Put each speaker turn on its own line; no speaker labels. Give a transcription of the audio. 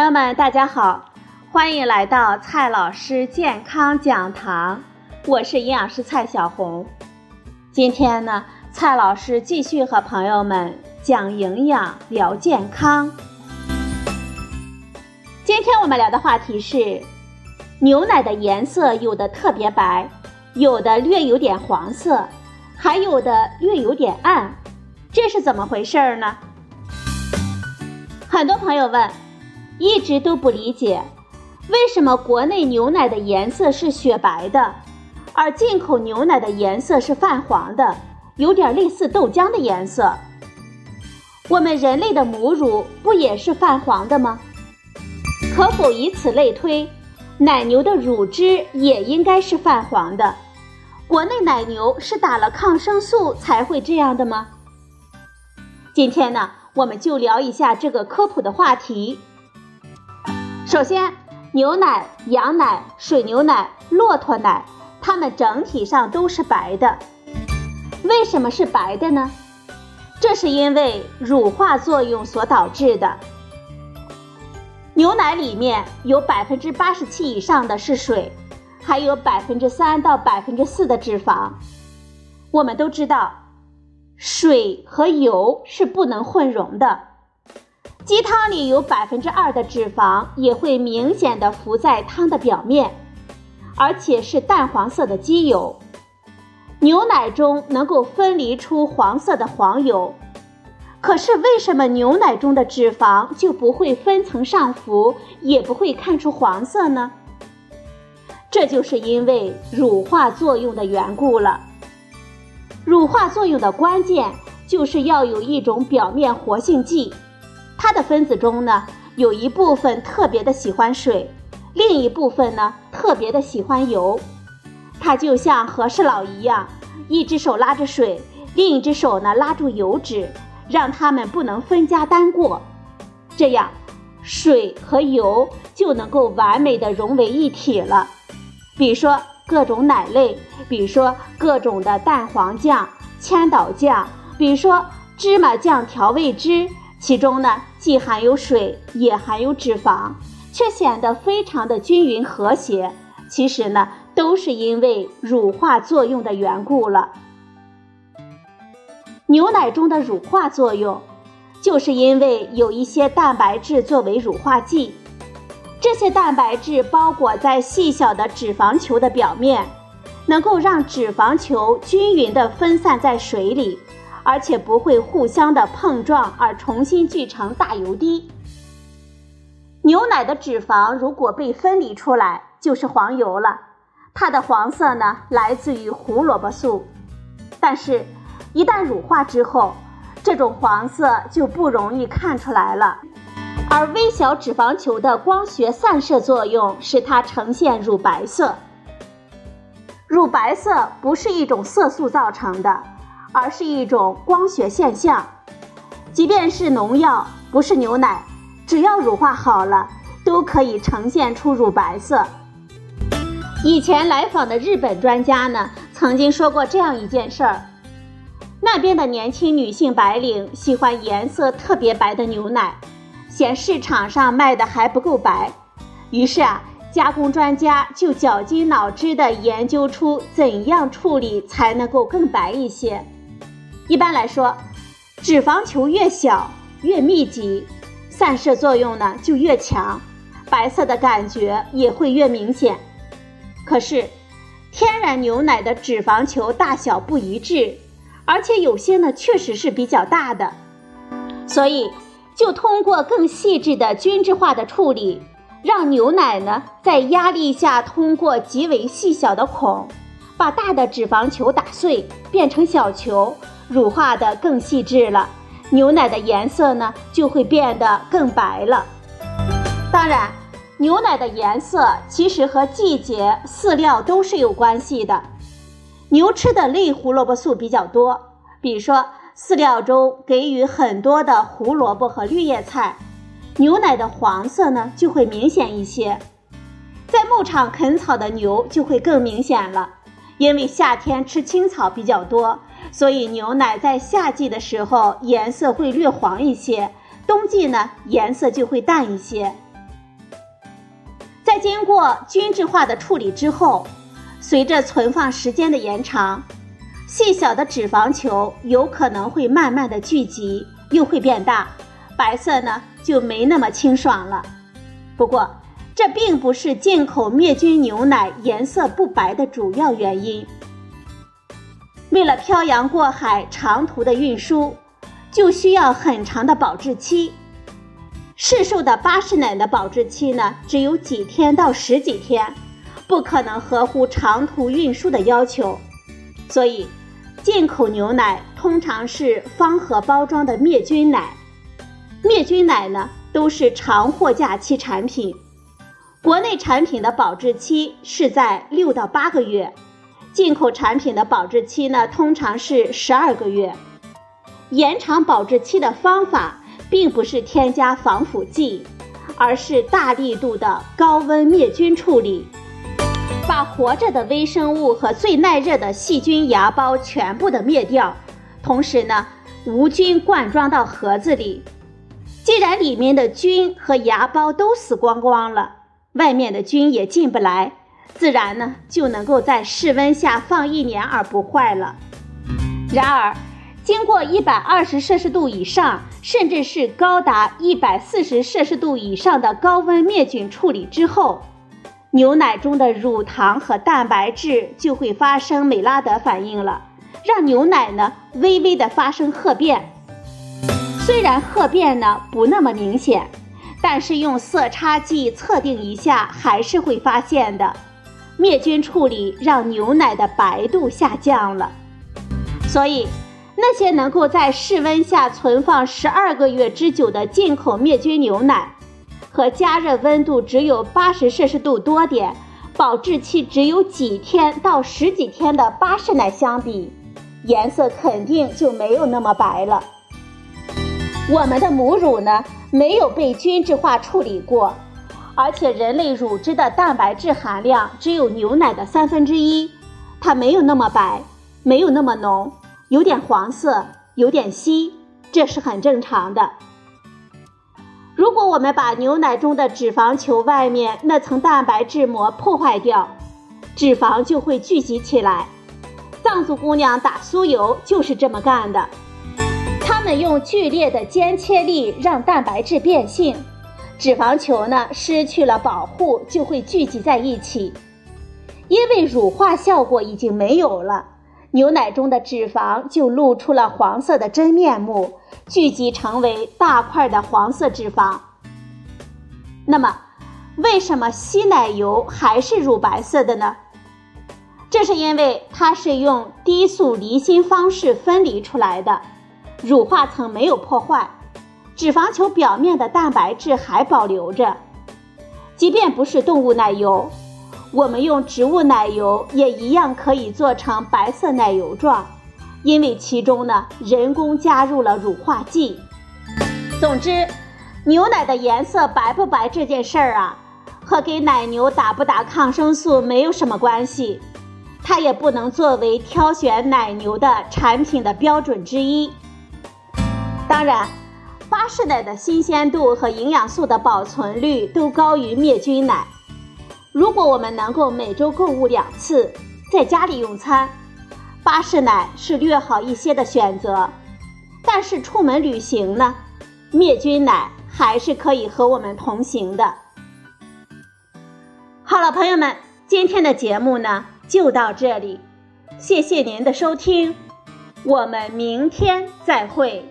朋友们，大家好，欢迎来到蔡老师健康讲堂，我是营养师蔡小红。今天呢，蔡老师继续和朋友们讲营养、聊健康。今天我们聊的话题是，牛奶的颜色有的特别白，有的略有点黄色，还有的略有点暗，这是怎么回事呢？很多朋友问。一直都不理解，为什么国内牛奶的颜色是雪白的，而进口牛奶的颜色是泛黄的，有点类似豆浆的颜色。我们人类的母乳不也是泛黄的吗？可否以此类推，奶牛的乳汁也应该是泛黄的？国内奶牛是打了抗生素才会这样的吗？今天呢，我们就聊一下这个科普的话题。首先，牛奶、羊奶、水牛奶、骆驼奶，它们整体上都是白的。为什么是白的呢？这是因为乳化作用所导致的。牛奶里面有百分之八十七以上的是水，还有百分之三到百分之四的脂肪。我们都知道，水和油是不能混溶的。鸡汤里有百分之二的脂肪，也会明显的浮在汤的表面，而且是淡黄色的鸡油。牛奶中能够分离出黄色的黄油，可是为什么牛奶中的脂肪就不会分层上浮，也不会看出黄色呢？这就是因为乳化作用的缘故了。乳化作用的关键就是要有一种表面活性剂。它的分子中呢，有一部分特别的喜欢水，另一部分呢特别的喜欢油。它就像和事佬一样，一只手拉着水，另一只手呢拉住油脂，让它们不能分家单过。这样，水和油就能够完美的融为一体了。比如说各种奶类，比如说各种的蛋黄酱、千岛酱，比如说芝麻酱调味汁。其中呢，既含有水，也含有脂肪，却显得非常的均匀和谐。其实呢，都是因为乳化作用的缘故了。牛奶中的乳化作用，就是因为有一些蛋白质作为乳化剂，这些蛋白质包裹在细小的脂肪球的表面，能够让脂肪球均匀地分散在水里。而且不会互相的碰撞而重新聚成大油滴。牛奶的脂肪如果被分离出来，就是黄油了。它的黄色呢，来自于胡萝卜素。但是，一旦乳化之后，这种黄色就不容易看出来了。而微小脂肪球的光学散射作用使它呈现乳白色。乳白色不是一种色素造成的。而是一种光学现象，即便是农药，不是牛奶，只要乳化好了，都可以呈现出乳白色。以前来访的日本专家呢，曾经说过这样一件事儿：那边的年轻女性白领喜欢颜色特别白的牛奶，嫌市场上卖的还不够白，于是啊。加工专家就绞尽脑汁地研究出怎样处理才能够更白一些。一般来说，脂肪球越小越密集，散射作用呢就越强，白色的感觉也会越明显。可是，天然牛奶的脂肪球大小不一致，而且有些呢确实是比较大的，所以就通过更细致的均质化的处理，让牛奶呢在压力下通过极为细小的孔，把大的脂肪球打碎，变成小球。乳化的更细致了，牛奶的颜色呢就会变得更白了。当然，牛奶的颜色其实和季节、饲料都是有关系的。牛吃的类胡萝卜素比较多，比如说饲料中给予很多的胡萝卜和绿叶菜，牛奶的黄色呢就会明显一些。在牧场啃草的牛就会更明显了，因为夏天吃青草比较多。所以牛奶在夏季的时候颜色会略黄一些，冬季呢颜色就会淡一些。在经过均质化的处理之后，随着存放时间的延长，细小的脂肪球有可能会慢慢的聚集，又会变大，白色呢就没那么清爽了。不过，这并不是进口灭菌牛奶颜色不白的主要原因。为了漂洋过海长途的运输，就需要很长的保质期。市售的巴氏奶的保质期呢，只有几天到十几天，不可能合乎长途运输的要求，所以。进口牛奶通常是方盒包装的灭菌奶，灭菌奶呢都是长货架期产品，国内产品的保质期是在六到八个月，进口产品的保质期呢通常是十二个月。延长保质期的方法并不是添加防腐剂，而是大力度的高温灭菌处理。把活着的微生物和最耐热的细菌芽孢全部的灭掉，同时呢，无菌灌装到盒子里。既然里面的菌和芽孢都死光光了，外面的菌也进不来，自然呢就能够在室温下放一年而不坏了。然而，经过一百二十摄氏度以上，甚至是高达一百四十摄氏度以上的高温灭菌处理之后。牛奶中的乳糖和蛋白质就会发生美拉德反应了，让牛奶呢微微的发生褐变。虽然褐变呢不那么明显，但是用色差计测定一下还是会发现的。灭菌处理让牛奶的白度下降了，所以那些能够在室温下存放十二个月之久的进口灭菌牛奶。和加热温度只有八十摄氏度多点，保质期只有几天到十几天的巴氏奶相比，颜色肯定就没有那么白了。我们的母乳呢，没有被均质化处理过，而且人类乳汁的蛋白质含量只有牛奶的三分之一，它没有那么白，没有那么浓，有点黄色，有点稀，这是很正常的。如果我们把牛奶中的脂肪球外面那层蛋白质膜破坏掉，脂肪就会聚集起来。藏族姑娘打酥油就是这么干的，她们用剧烈的尖切力让蛋白质变性，脂肪球呢失去了保护，就会聚集在一起。因为乳化效果已经没有了，牛奶中的脂肪就露出了黄色的真面目。聚集成为大块的黄色脂肪。那么，为什么稀奶油还是乳白色的呢？这是因为它是用低速离心方式分离出来的，乳化层没有破坏，脂肪球表面的蛋白质还保留着。即便不是动物奶油，我们用植物奶油也一样可以做成白色奶油状。因为其中呢，人工加入了乳化剂。总之，牛奶的颜色白不白这件事儿啊，和给奶牛打不打抗生素没有什么关系，它也不能作为挑选奶牛的产品的标准之一。当然，巴氏奶的新鲜度和营养素的保存率都高于灭菌奶。如果我们能够每周购物两次，在家里用餐。巴氏奶是略好一些的选择，但是出门旅行呢，灭菌奶还是可以和我们同行的。好了，朋友们，今天的节目呢就到这里，谢谢您的收听，我们明天再会。